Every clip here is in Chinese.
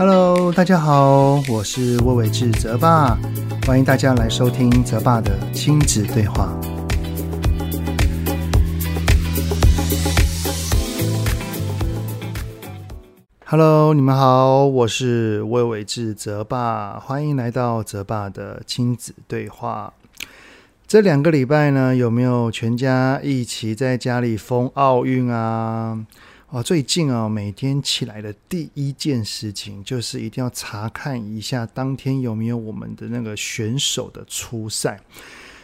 Hello，大家好，我是魏伟志泽爸，欢迎大家来收听泽爸的亲子对话。Hello，你们好，我是魏伟志泽爸，欢迎来到泽爸的亲子对话。这两个礼拜呢，有没有全家一起在家里疯奥运啊？哦，最近啊，每天起来的第一件事情就是一定要查看一下当天有没有我们的那个选手的出赛。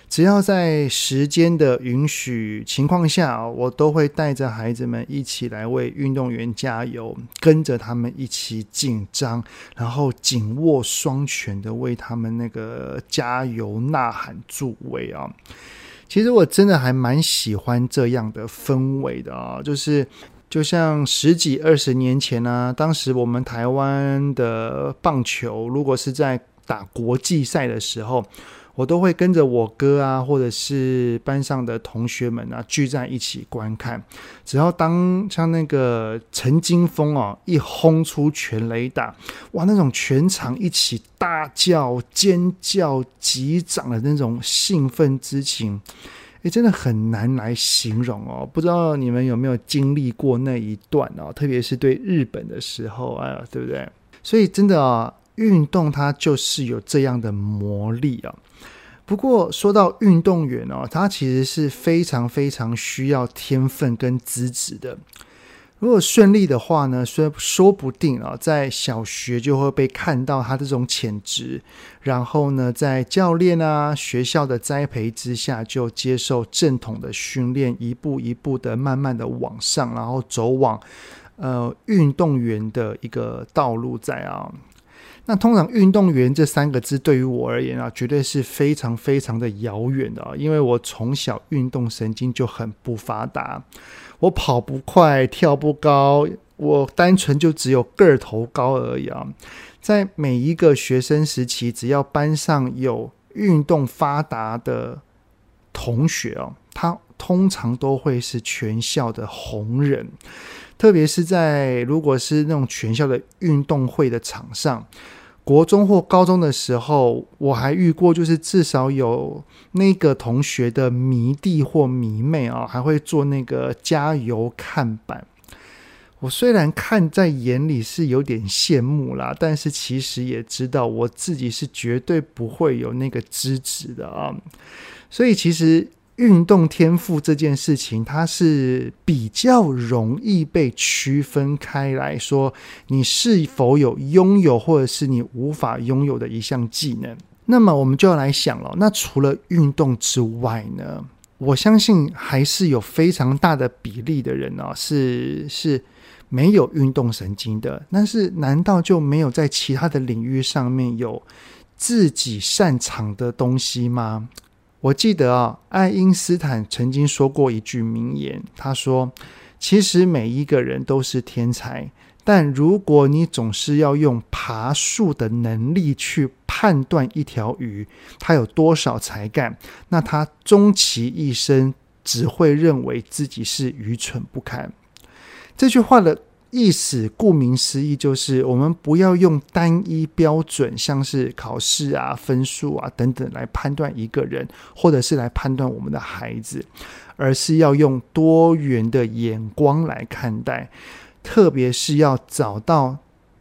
只要在时间的允许情况下，我都会带着孩子们一起来为运动员加油，跟着他们一起紧张，然后紧握双拳的为他们那个加油呐喊助威啊！其实我真的还蛮喜欢这样的氛围的啊，就是就像十几二十年前呢，啊，当时我们台湾的棒球如果是在打国际赛的时候。我都会跟着我哥啊，或者是班上的同学们啊，聚在一起观看。只要当像那个陈金锋哦，一轰出全垒打，哇，那种全场一起大叫、尖叫、击掌的那种兴奋之情，也，真的很难来形容哦。不知道你们有没有经历过那一段哦？特别是对日本的时候，哎呀，对不对？所以真的啊，运动它就是有这样的魔力啊。不过说到运动员哦，他其实是非常非常需要天分跟资质的。如果顺利的话呢，说说不定啊，在小学就会被看到他这种潜质，然后呢，在教练啊、学校的栽培之下，就接受正统的训练，一步一步的慢慢的往上，然后走往呃运动员的一个道路在啊。那通常运动员这三个字对于我而言啊，绝对是非常非常的遥远的啊，因为我从小运动神经就很不发达，我跑不快，跳不高，我单纯就只有个头高而已啊。在每一个学生时期，只要班上有运动发达的同学哦，他通常都会是全校的红人。特别是在如果是那种全校的运动会的场上，国中或高中的时候，我还遇过，就是至少有那个同学的迷弟或迷妹啊，还会做那个加油看板。我虽然看在眼里是有点羡慕啦，但是其实也知道我自己是绝对不会有那个资质的啊。所以其实。运动天赋这件事情，它是比较容易被区分开来说，你是否有拥有，或者是你无法拥有的一项技能。那么我们就要来想了，那除了运动之外呢？我相信还是有非常大的比例的人啊，是是没有运动神经的。但是难道就没有在其他的领域上面有自己擅长的东西吗？我记得啊，爱因斯坦曾经说过一句名言，他说：“其实每一个人都是天才，但如果你总是要用爬树的能力去判断一条鱼它有多少才干，那他终其一生只会认为自己是愚蠢不堪。”这句话的。意思顾名思义，就是我们不要用单一标准，像是考试啊、分数啊等等来判断一个人，或者是来判断我们的孩子，而是要用多元的眼光来看待，特别是要找到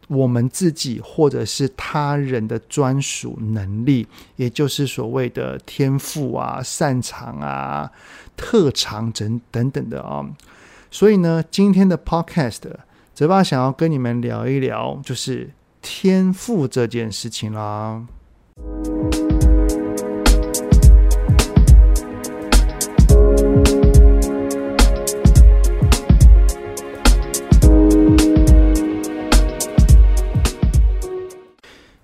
我们自己或者是他人的专属能力，也就是所谓的天赋啊、擅长啊、特长等等等的啊。所以呢，今天的 Podcast。泽爸想要跟你们聊一聊，就是天赋这件事情啦。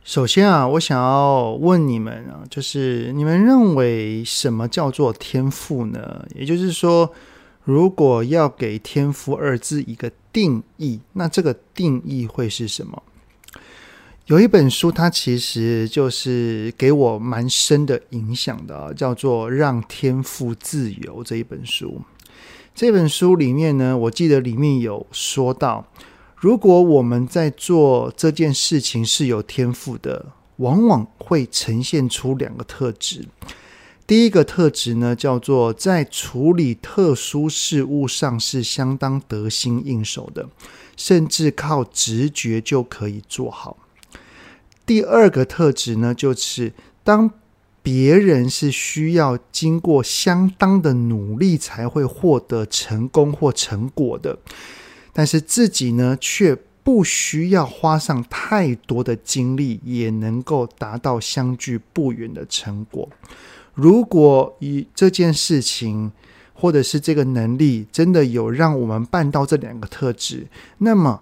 首先啊，我想要问你们啊，就是你们认为什么叫做天赋呢？也就是说，如果要给“天赋”二字一个定义，那这个定义会是什么？有一本书，它其实就是给我蛮深的影响的，叫做《让天赋自由》这一本书。这本书里面呢，我记得里面有说到，如果我们在做这件事情是有天赋的，往往会呈现出两个特质。第一个特质呢，叫做在处理特殊事物上是相当得心应手的，甚至靠直觉就可以做好。第二个特质呢，就是当别人是需要经过相当的努力才会获得成功或成果的，但是自己呢，却不需要花上太多的精力，也能够达到相距不远的成果。如果以这件事情，或者是这个能力，真的有让我们办到这两个特质，那么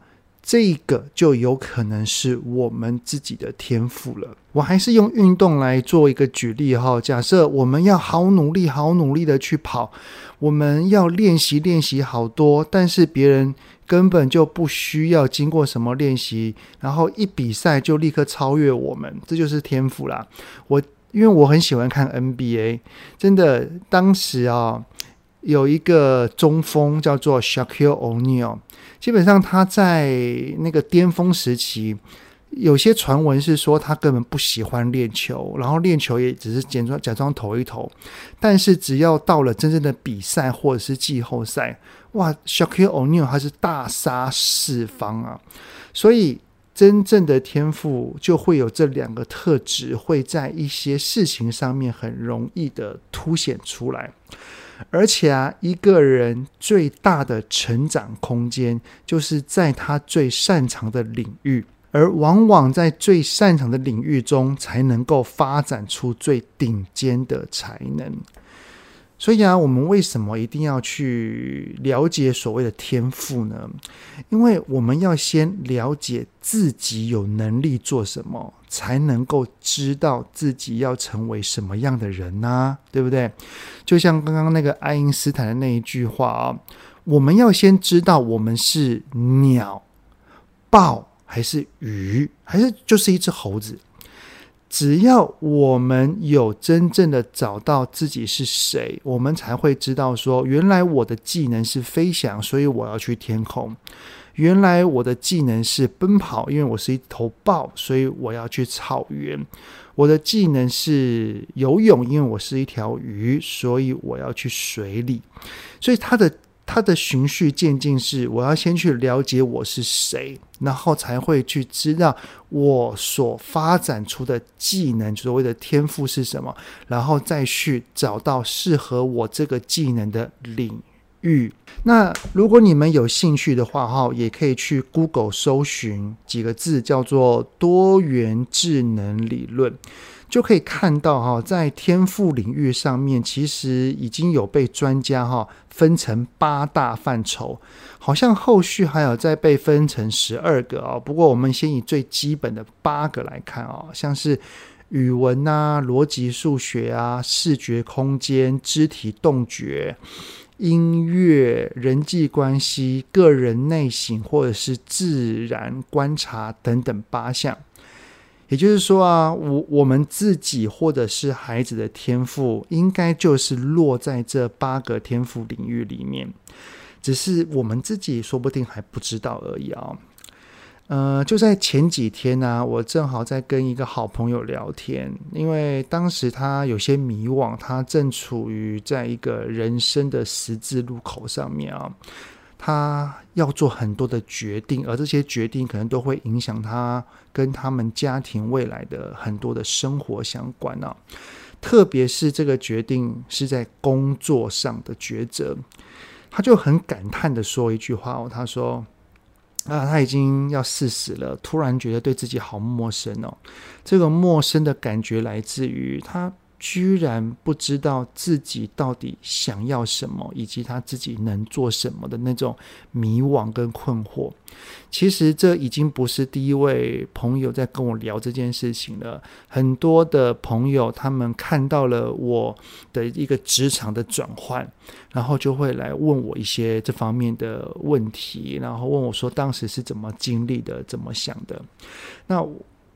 这个就有可能是我们自己的天赋了。我还是用运动来做一个举例哈。假设我们要好努力、好努力的去跑，我们要练习、练习好多，但是别人根本就不需要经过什么练习，然后一比赛就立刻超越我们，这就是天赋啦。我。因为我很喜欢看 NBA，真的，当时啊，有一个中锋叫做 Shaquille O'Neal，基本上他在那个巅峰时期，有些传闻是说他根本不喜欢练球，然后练球也只是假装假装投一投，但是只要到了真正的比赛或者是季后赛，哇，Shaquille O'Neal 他是大杀四方啊，所以。真正的天赋就会有这两个特质，会在一些事情上面很容易的凸显出来。而且啊，一个人最大的成长空间，就是在他最擅长的领域，而往往在最擅长的领域中，才能够发展出最顶尖的才能。所以啊，我们为什么一定要去了解所谓的天赋呢？因为我们要先了解自己有能力做什么，才能够知道自己要成为什么样的人呢？对不对？就像刚刚那个爱因斯坦的那一句话啊，我们要先知道我们是鸟、豹还是鱼，还是就是一只猴子。只要我们有真正的找到自己是谁，我们才会知道说，原来我的技能是飞翔，所以我要去天空；原来我的技能是奔跑，因为我是一头豹，所以我要去草原；我的技能是游泳，因为我是一条鱼，所以我要去水里。所以他的。他的循序渐进是，我要先去了解我是谁，然后才会去知道我所发展出的技能，所谓的天赋是什么，然后再去找到适合我这个技能的领域。那如果你们有兴趣的话，哈，也可以去 Google 搜寻几个字，叫做多元智能理论。就可以看到哈，在天赋领域上面，其实已经有被专家哈分成八大范畴，好像后续还有再被分成十二个啊。不过我们先以最基本的八个来看啊，像是语文啊、逻辑数学啊、视觉空间、肢体动觉、音乐、人际关系、个人内省或者是自然观察等等八项。也就是说啊，我我们自己或者是孩子的天赋，应该就是落在这八个天赋领域里面，只是我们自己说不定还不知道而已啊。呃，就在前几天呢，我正好在跟一个好朋友聊天，因为当时他有些迷惘，他正处于在一个人生的十字路口上面啊。他要做很多的决定，而这些决定可能都会影响他跟他们家庭未来的很多的生活相关啊。特别是这个决定是在工作上的抉择，他就很感叹的说一句话哦，他说：“啊，他已经要四十了，突然觉得对自己好陌生哦。这个陌生的感觉来自于他。”居然不知道自己到底想要什么，以及他自己能做什么的那种迷惘跟困惑。其实这已经不是第一位朋友在跟我聊这件事情了。很多的朋友他们看到了我的一个职场的转换，然后就会来问我一些这方面的问题，然后问我说当时是怎么经历的，怎么想的。那。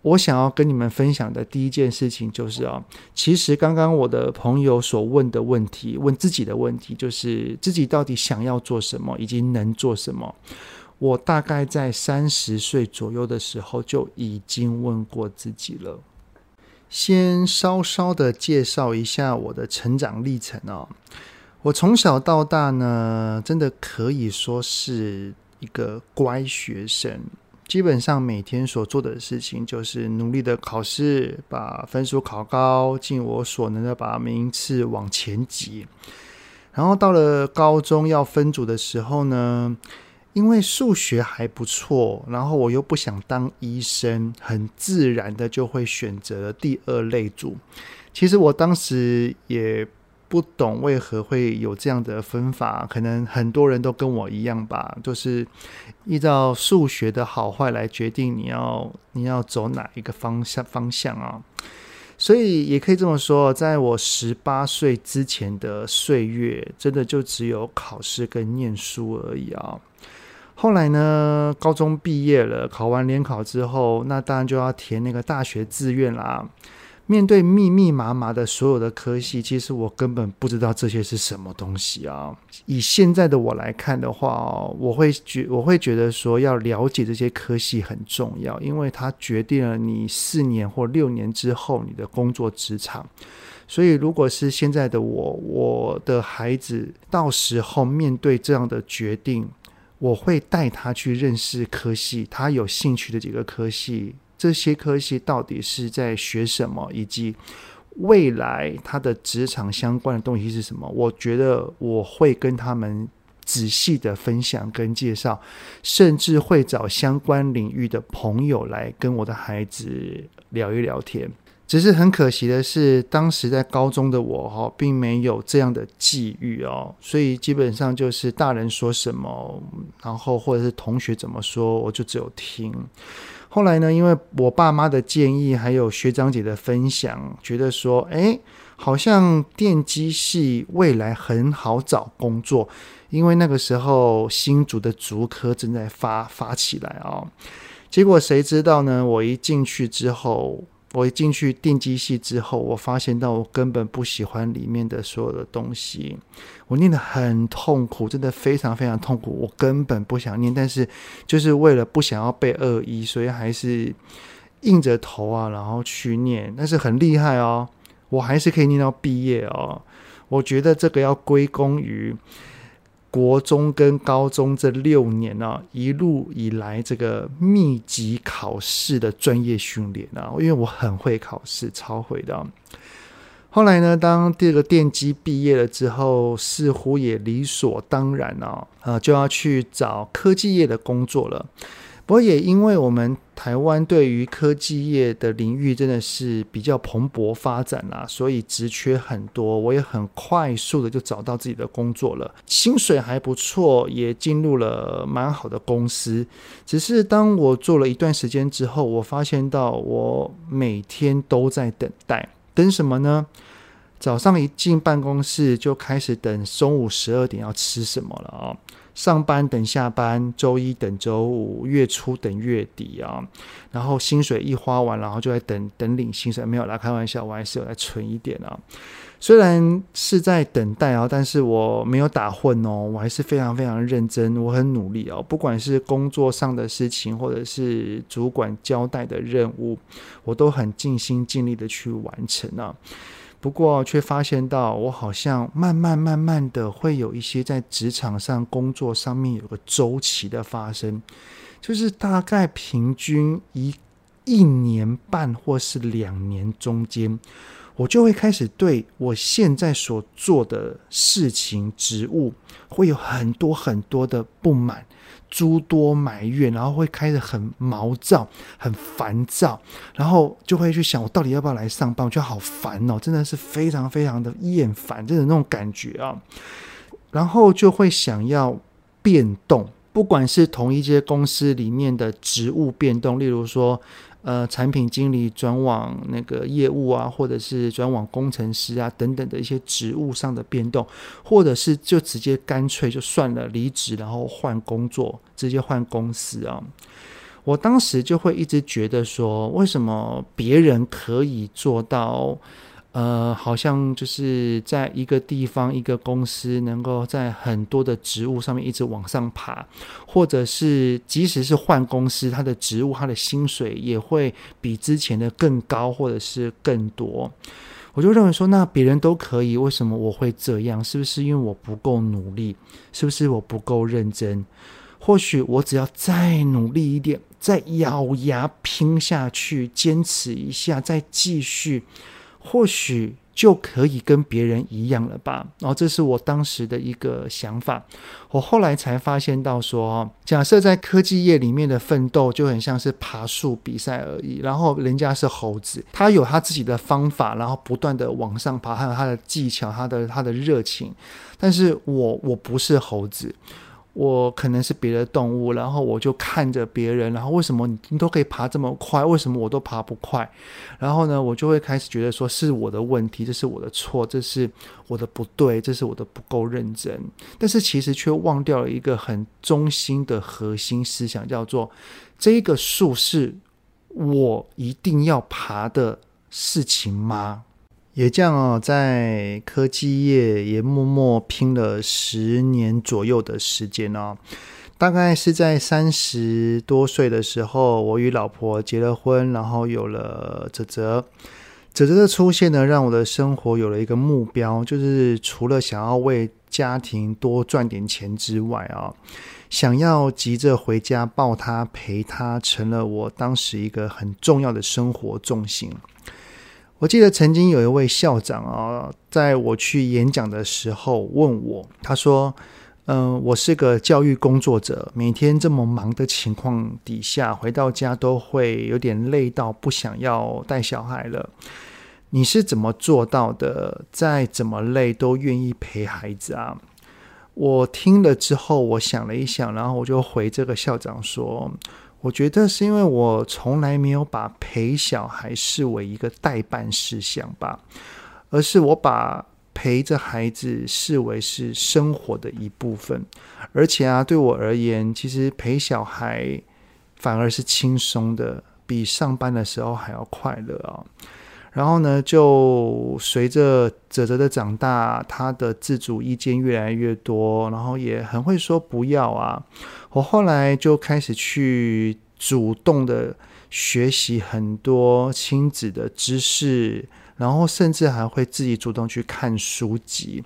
我想要跟你们分享的第一件事情就是啊，其实刚刚我的朋友所问的问题，问自己的问题，就是自己到底想要做什么，以及能做什么。我大概在三十岁左右的时候就已经问过自己了。先稍稍的介绍一下我的成长历程哦。我从小到大呢，真的可以说是一个乖学生。基本上每天所做的事情就是努力的考试，把分数考高，尽我所能的把名次往前挤。然后到了高中要分组的时候呢，因为数学还不错，然后我又不想当医生，很自然的就会选择第二类组。其实我当时也不懂为何会有这样的分法，可能很多人都跟我一样吧，就是依照数学的好坏来决定你要你要走哪一个方向方向啊。所以也可以这么说，在我十八岁之前的岁月，真的就只有考试跟念书而已啊。后来呢，高中毕业了，考完联考之后，那当然就要填那个大学志愿啦。面对密密麻麻的所有的科系，其实我根本不知道这些是什么东西啊。以现在的我来看的话，我会觉我会觉得说，要了解这些科系很重要，因为它决定了你四年或六年之后你的工作职场。所以，如果是现在的我，我的孩子到时候面对这样的决定。我会带他去认识科系，他有兴趣的几个科系，这些科系到底是在学什么，以及未来他的职场相关的东西是什么？我觉得我会跟他们仔细的分享跟介绍，甚至会找相关领域的朋友来跟我的孩子聊一聊天。只是很可惜的是，当时在高中的我哈，并没有这样的际遇哦，所以基本上就是大人说什么，然后或者是同学怎么说，我就只有听。后来呢，因为我爸妈的建议，还有学长姐的分享，觉得说，哎，好像电机系未来很好找工作，因为那个时候新竹的竹科正在发发起来哦。结果谁知道呢？我一进去之后。我一进去电机系之后，我发现到我根本不喜欢里面的所有的东西，我念得很痛苦，真的非常非常痛苦，我根本不想念，但是就是为了不想要被二一，所以还是硬着头啊，然后去念，但是很厉害哦，我还是可以念到毕业哦，我觉得这个要归功于。国中跟高中这六年啊，一路以来这个密集考试的专业训练啊，因为我很会考试，超会的。后来呢，当这个电机毕业了之后，似乎也理所当然啊，呃，就要去找科技业的工作了。不过也因为我们台湾对于科技业的领域真的是比较蓬勃发展啦，所以职缺很多，我也很快速的就找到自己的工作了，薪水还不错，也进入了蛮好的公司。只是当我做了一段时间之后，我发现到我每天都在等待，等什么呢？早上一进办公室就开始等中午十二点要吃什么了啊、哦！上班等下班，周一等周五，月初等月底啊，然后薪水一花完，然后就在等等领薪水。没有啦，开玩笑，我还是有在存一点啊。虽然是在等待啊，但是我没有打混哦，我还是非常非常认真，我很努力哦。不管是工作上的事情，或者是主管交代的任务，我都很尽心尽力的去完成啊。不过，却发现到我好像慢慢慢慢的会有一些在职场上工作上面有个周期的发生，就是大概平均一一年半或是两年中间，我就会开始对我现在所做的事情、职务会有很多很多的不满。诸多埋怨，然后会开始很毛躁、很烦躁，然后就会去想，我到底要不要来上班？我觉得好烦哦，真的是非常非常的厌烦，就是那种感觉啊。然后就会想要变动，不管是同一间公司里面的职务变动，例如说。呃，产品经理转往那个业务啊，或者是转往工程师啊，等等的一些职务上的变动，或者是就直接干脆就算了，离职然后换工作，直接换公司啊。我当时就会一直觉得说，为什么别人可以做到呃，好像就是在一个地方、一个公司，能够在很多的职务上面一直往上爬，或者是即使是换公司，他的职务、他的薪水也会比之前的更高，或者是更多。我就认为说，那别人都可以，为什么我会这样？是不是因为我不够努力？是不是我不够认真？或许我只要再努力一点，再咬牙拼下去，坚持一下，再继续。或许就可以跟别人一样了吧？然后这是我当时的一个想法。我后来才发现到说，假设在科技业里面的奋斗就很像是爬树比赛而已。然后人家是猴子，他有他自己的方法，然后不断的往上爬，还有他的技巧，他的他的热情。但是我我不是猴子。我可能是别的动物，然后我就看着别人，然后为什么你都可以爬这么快，为什么我都爬不快？然后呢，我就会开始觉得说是我的问题，这是我的错，这是我的不对，这是我的不够认真。但是其实却忘掉了一个很中心的核心思想，叫做这个树是我一定要爬的事情吗？也这样哦，在科技业也默默拼了十年左右的时间哦。大概是在三十多岁的时候，我与老婆结了婚，然后有了泽泽。泽泽的出现呢，让我的生活有了一个目标，就是除了想要为家庭多赚点钱之外啊，想要急着回家抱他陪他，成了我当时一个很重要的生活重心。我记得曾经有一位校长啊，在我去演讲的时候问我，他说：“嗯，我是个教育工作者，每天这么忙的情况底下，回到家都会有点累到不想要带小孩了。你是怎么做到的？再怎么累都愿意陪孩子啊？”我听了之后，我想了一想，然后我就回这个校长说。我觉得是因为我从来没有把陪小孩视为一个代办事项吧，而是我把陪着孩子视为是生活的一部分。而且啊，对我而言，其实陪小孩反而是轻松的，比上班的时候还要快乐啊。然后呢，就随着泽泽的长大，他的自主意见越来越多，然后也很会说不要啊。我后来就开始去主动的学习很多亲子的知识，然后甚至还会自己主动去看书籍。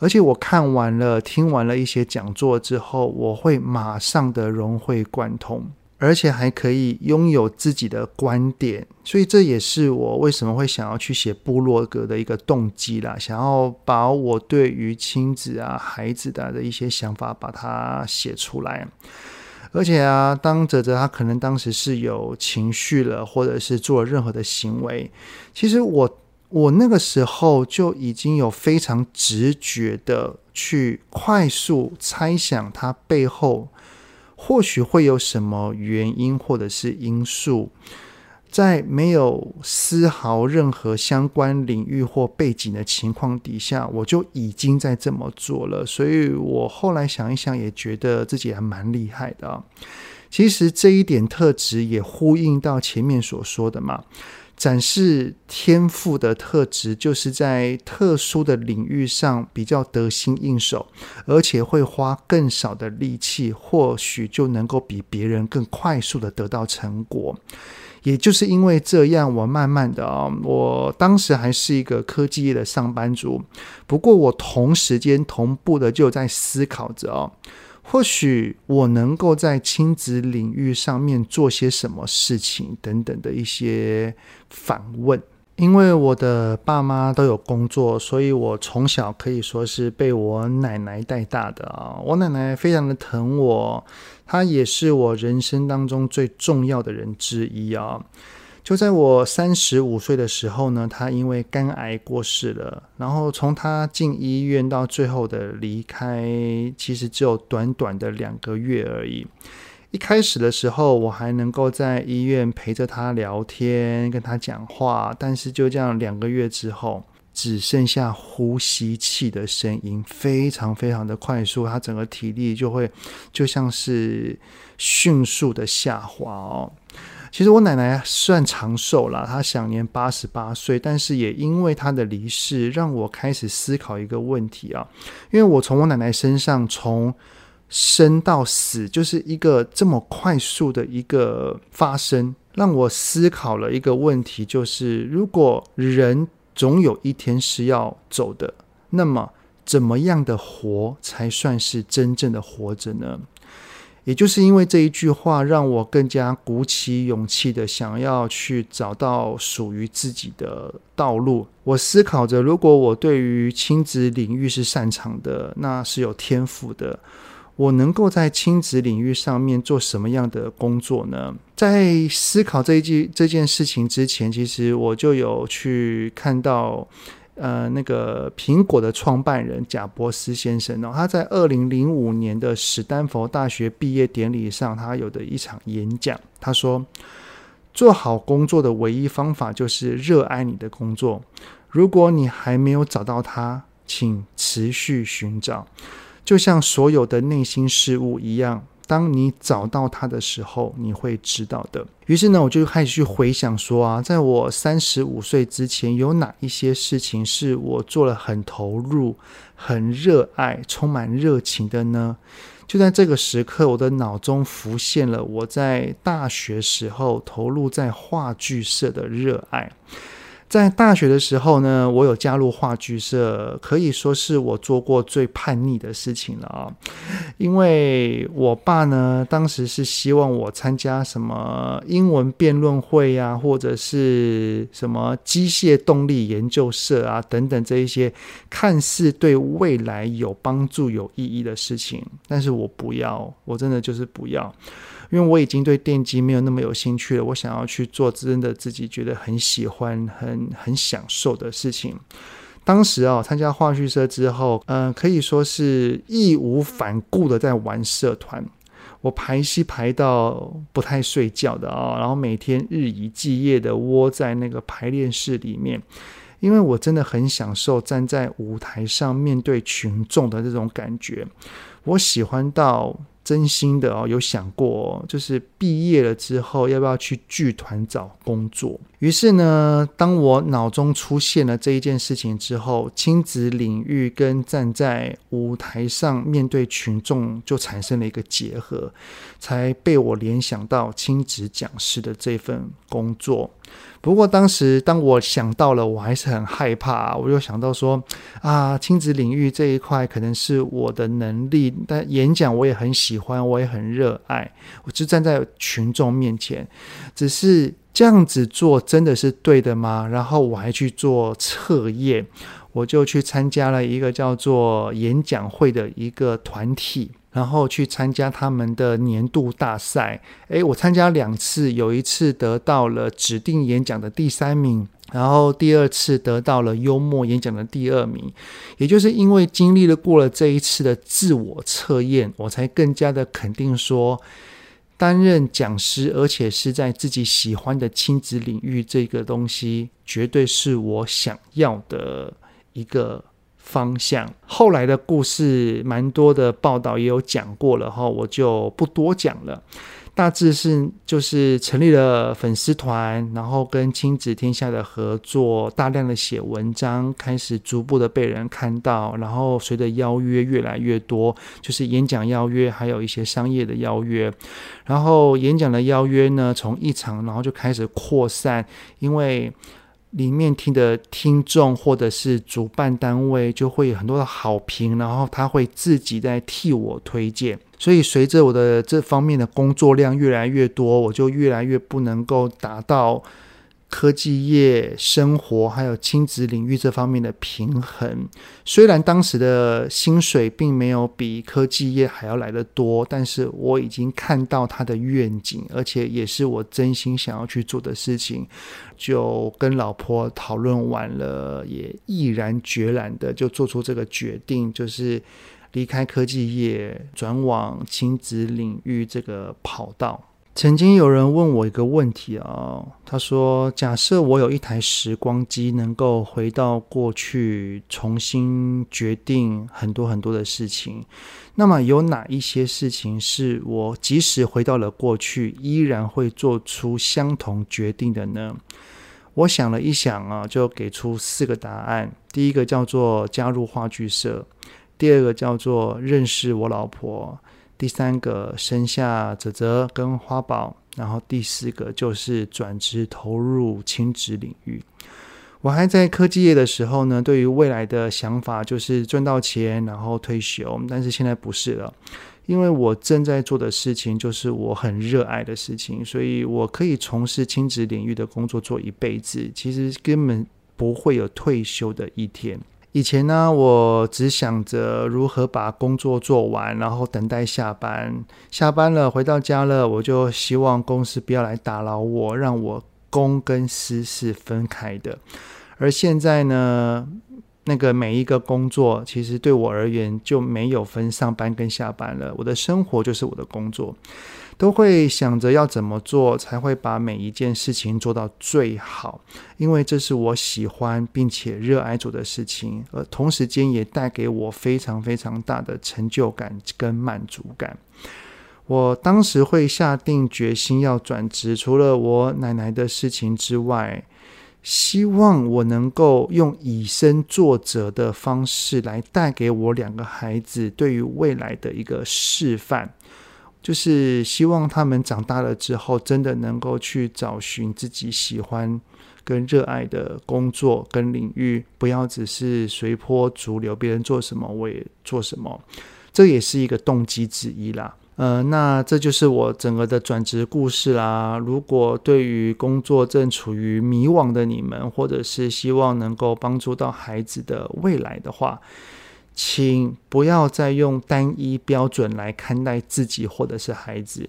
而且我看完了、听完了一些讲座之后，我会马上的融会贯通。而且还可以拥有自己的观点，所以这也是我为什么会想要去写部落格的一个动机啦。想要把我对于亲子啊、孩子的的一些想法把它写出来。而且啊，当泽泽他可能当时是有情绪了，或者是做了任何的行为，其实我我那个时候就已经有非常直觉的去快速猜想他背后。或许会有什么原因或者是因素，在没有丝毫任何相关领域或背景的情况底下，我就已经在这么做了。所以我后来想一想，也觉得自己还蛮厉害的啊。其实这一点特质也呼应到前面所说的嘛。展示天赋的特质，就是在特殊的领域上比较得心应手，而且会花更少的力气，或许就能够比别人更快速的得到成果。也就是因为这样，我慢慢的啊，我当时还是一个科技业的上班族，不过我同时间同步的就在思考着哦。或许我能够在亲子领域上面做些什么事情，等等的一些反问。因为我的爸妈都有工作，所以我从小可以说是被我奶奶带大的啊。我奶奶非常的疼我，她也是我人生当中最重要的人之一啊。就在我三十五岁的时候呢，她因为肝癌过世了。然后从她进医院到最后的离开，其实只有短短的两个月而已。一开始的时候，我还能够在医院陪着他聊天，跟他讲话。但是就这样两个月之后，只剩下呼吸器的声音，非常非常的快速，他整个体力就会就像是迅速的下滑哦。其实我奶奶算长寿了，她享年八十八岁，但是也因为她的离世，让我开始思考一个问题啊，因为我从我奶奶身上从生到死就是一个这么快速的一个发生，让我思考了一个问题，就是如果人总有一天是要走的，那么怎么样的活才算是真正的活着呢？也就是因为这一句话，让我更加鼓起勇气的想要去找到属于自己的道路。我思考着，如果我对于亲子领域是擅长的，那是有天赋的。我能够在亲子领域上面做什么样的工作呢？在思考这一句这件事情之前，其实我就有去看到，呃，那个苹果的创办人贾伯斯先生哦，他在二零零五年的史丹佛大学毕业典礼上，他有的一场演讲，他说：“做好工作的唯一方法就是热爱你的工作。如果你还没有找到它，请持续寻找。”就像所有的内心事物一样，当你找到它的时候，你会知道的。于是呢，我就开始去回想说啊，在我三十五岁之前，有哪一些事情是我做了很投入、很热爱、充满热情的呢？就在这个时刻，我的脑中浮现了我在大学时候投入在话剧社的热爱。在大学的时候呢，我有加入话剧社，可以说是我做过最叛逆的事情了啊！因为我爸呢，当时是希望我参加什么英文辩论会呀，或者是什么机械动力研究社啊等等这一些看似对未来有帮助、有意义的事情，但是我不要，我真的就是不要。因为我已经对电机没有那么有兴趣了，我想要去做真的自己觉得很喜欢、很很享受的事情。当时啊，参加话剧社之后，嗯、可以说是义无反顾的在玩社团。我排戏排到不太睡觉的啊，然后每天日以继夜的窝在那个排练室里面，因为我真的很享受站在舞台上面对群众的这种感觉。我喜欢到。真心的哦，有想过，就是毕业了之后要不要去剧团找工作。于是呢，当我脑中出现了这一件事情之后，亲子领域跟站在舞台上面对群众就产生了一个结合，才被我联想到亲子讲师的这份工作。不过当时当我想到了，我还是很害怕。我就想到说啊，亲子领域这一块可能是我的能力，但演讲我也很喜欢，我也很热爱。我就站在群众面前，只是这样子做真的是对的吗？然后我还去做测验，我就去参加了一个叫做演讲会的一个团体。然后去参加他们的年度大赛，诶，我参加两次，有一次得到了指定演讲的第三名，然后第二次得到了幽默演讲的第二名。也就是因为经历了过了这一次的自我测验，我才更加的肯定说，担任讲师，而且是在自己喜欢的亲子领域这个东西，绝对是我想要的一个。方向，后来的故事蛮多的报道也有讲过了哈，我就不多讲了。大致是就是成立了粉丝团，然后跟亲子天下的合作，大量的写文章，开始逐步的被人看到。然后随着邀约越来越多，就是演讲邀约，还有一些商业的邀约。然后演讲的邀约呢，从一场然后就开始扩散，因为。里面听的听众或者是主办单位就会有很多的好评，然后他会自己在替我推荐，所以随着我的这方面的工作量越来越多，我就越来越不能够达到。科技业、生活还有亲子领域这方面的平衡，虽然当时的薪水并没有比科技业还要来得多，但是我已经看到他的愿景，而且也是我真心想要去做的事情。就跟老婆讨论完了，也毅然决然的就做出这个决定，就是离开科技业，转往亲子领域这个跑道。曾经有人问我一个问题啊，他说：“假设我有一台时光机，能够回到过去，重新决定很多很多的事情，那么有哪一些事情是我即使回到了过去，依然会做出相同决定的呢？”我想了一想啊，就给出四个答案。第一个叫做加入话剧社，第二个叫做认识我老婆。第三个生下泽泽跟花宝，然后第四个就是转职投入亲子领域。我还在科技业的时候呢，对于未来的想法就是赚到钱然后退休，但是现在不是了，因为我正在做的事情就是我很热爱的事情，所以我可以从事亲子领域的工作做一辈子，其实根本不会有退休的一天。以前呢，我只想着如何把工作做完，然后等待下班。下班了，回到家了，我就希望公司不要来打扰我，让我公跟私是分开的。而现在呢，那个每一个工作，其实对我而言就没有分上班跟下班了。我的生活就是我的工作。都会想着要怎么做才会把每一件事情做到最好，因为这是我喜欢并且热爱做的事情，而同时间也带给我非常非常大的成就感跟满足感。我当时会下定决心要转职，除了我奶奶的事情之外，希望我能够用以身作则的方式来带给我两个孩子对于未来的一个示范。就是希望他们长大了之后，真的能够去找寻自己喜欢跟热爱的工作跟领域，不要只是随波逐流，别人做什么我也做什么，这也是一个动机之一啦。呃，那这就是我整个的转职故事啦。如果对于工作正处于迷惘的你们，或者是希望能够帮助到孩子的未来的话，请不要再用单一标准来看待自己或者是孩子。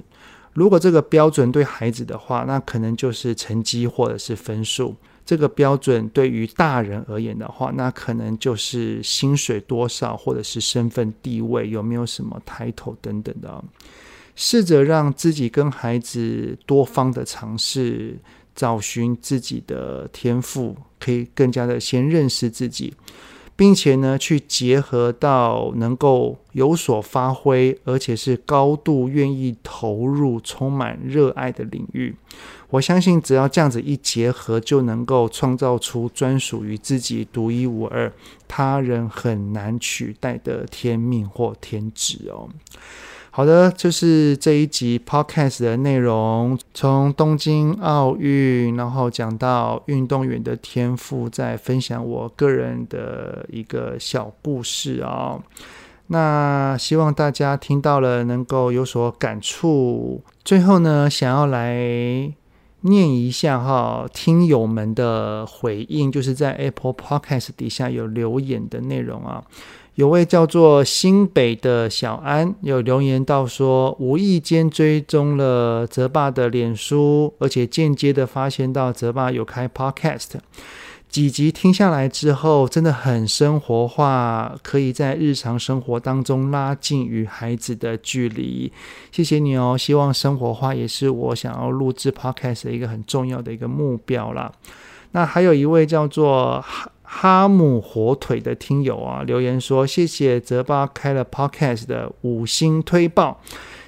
如果这个标准对孩子的话，那可能就是成绩或者是分数；这个标准对于大人而言的话，那可能就是薪水多少，或者是身份地位，有没有什么 title 等等的。试着让自己跟孩子多方的尝试，找寻自己的天赋，可以更加的先认识自己。并且呢，去结合到能够有所发挥，而且是高度愿意投入、充满热爱的领域。我相信，只要这样子一结合，就能够创造出专属于自己独一无二、他人很难取代的天命或天职哦。好的，就是这一集 podcast 的内容，从东京奥运，然后讲到运动员的天赋，再分享我个人的一个小故事啊、哦。那希望大家听到了能够有所感触。最后呢，想要来念一下哈，听友们的回应，就是在 Apple Podcast 底下有留言的内容啊。有位叫做新北的小安有留言到说，无意间追踪了泽爸的脸书，而且间接的发现到泽爸有开 Podcast，几集听下来之后，真的很生活化，可以在日常生活当中拉近与孩子的距离。谢谢你哦，希望生活化也是我想要录制 Podcast 的一个很重要的一个目标啦。那还有一位叫做。哈姆火腿的听友啊，留言说：“谢谢泽巴开了 Podcast 的五星推爆，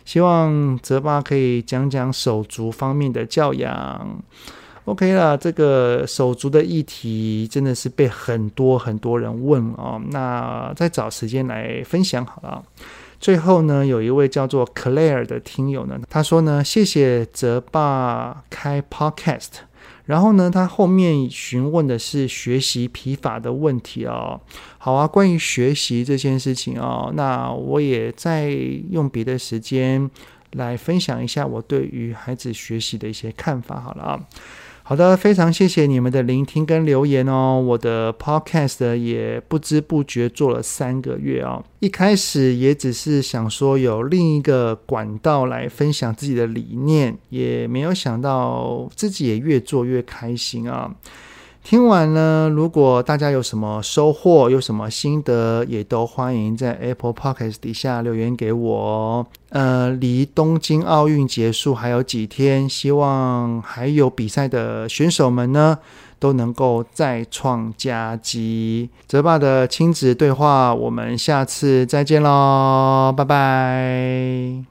希望泽巴可以讲讲手足方面的教养。” OK 了，这个手足的议题真的是被很多很多人问、哦，那再找时间来分享好了。最后呢，有一位叫做 Claire 的听友呢，他说呢：“谢谢泽爸开 Podcast。”然后呢，他后面询问的是学习疲乏的问题哦。好啊，关于学习这件事情哦，那我也再用别的时间来分享一下我对于孩子学习的一些看法。好了啊。好的，非常谢谢你们的聆听跟留言哦。我的 podcast 也不知不觉做了三个月哦。一开始也只是想说有另一个管道来分享自己的理念，也没有想到自己也越做越开心啊。听完呢，如果大家有什么收获，有什么心得，也都欢迎在 Apple Podcast 底下留言给我。呃，离东京奥运结束还有几天，希望还有比赛的选手们呢，都能够再创佳绩。泽爸的亲子对话，我们下次再见喽，拜拜。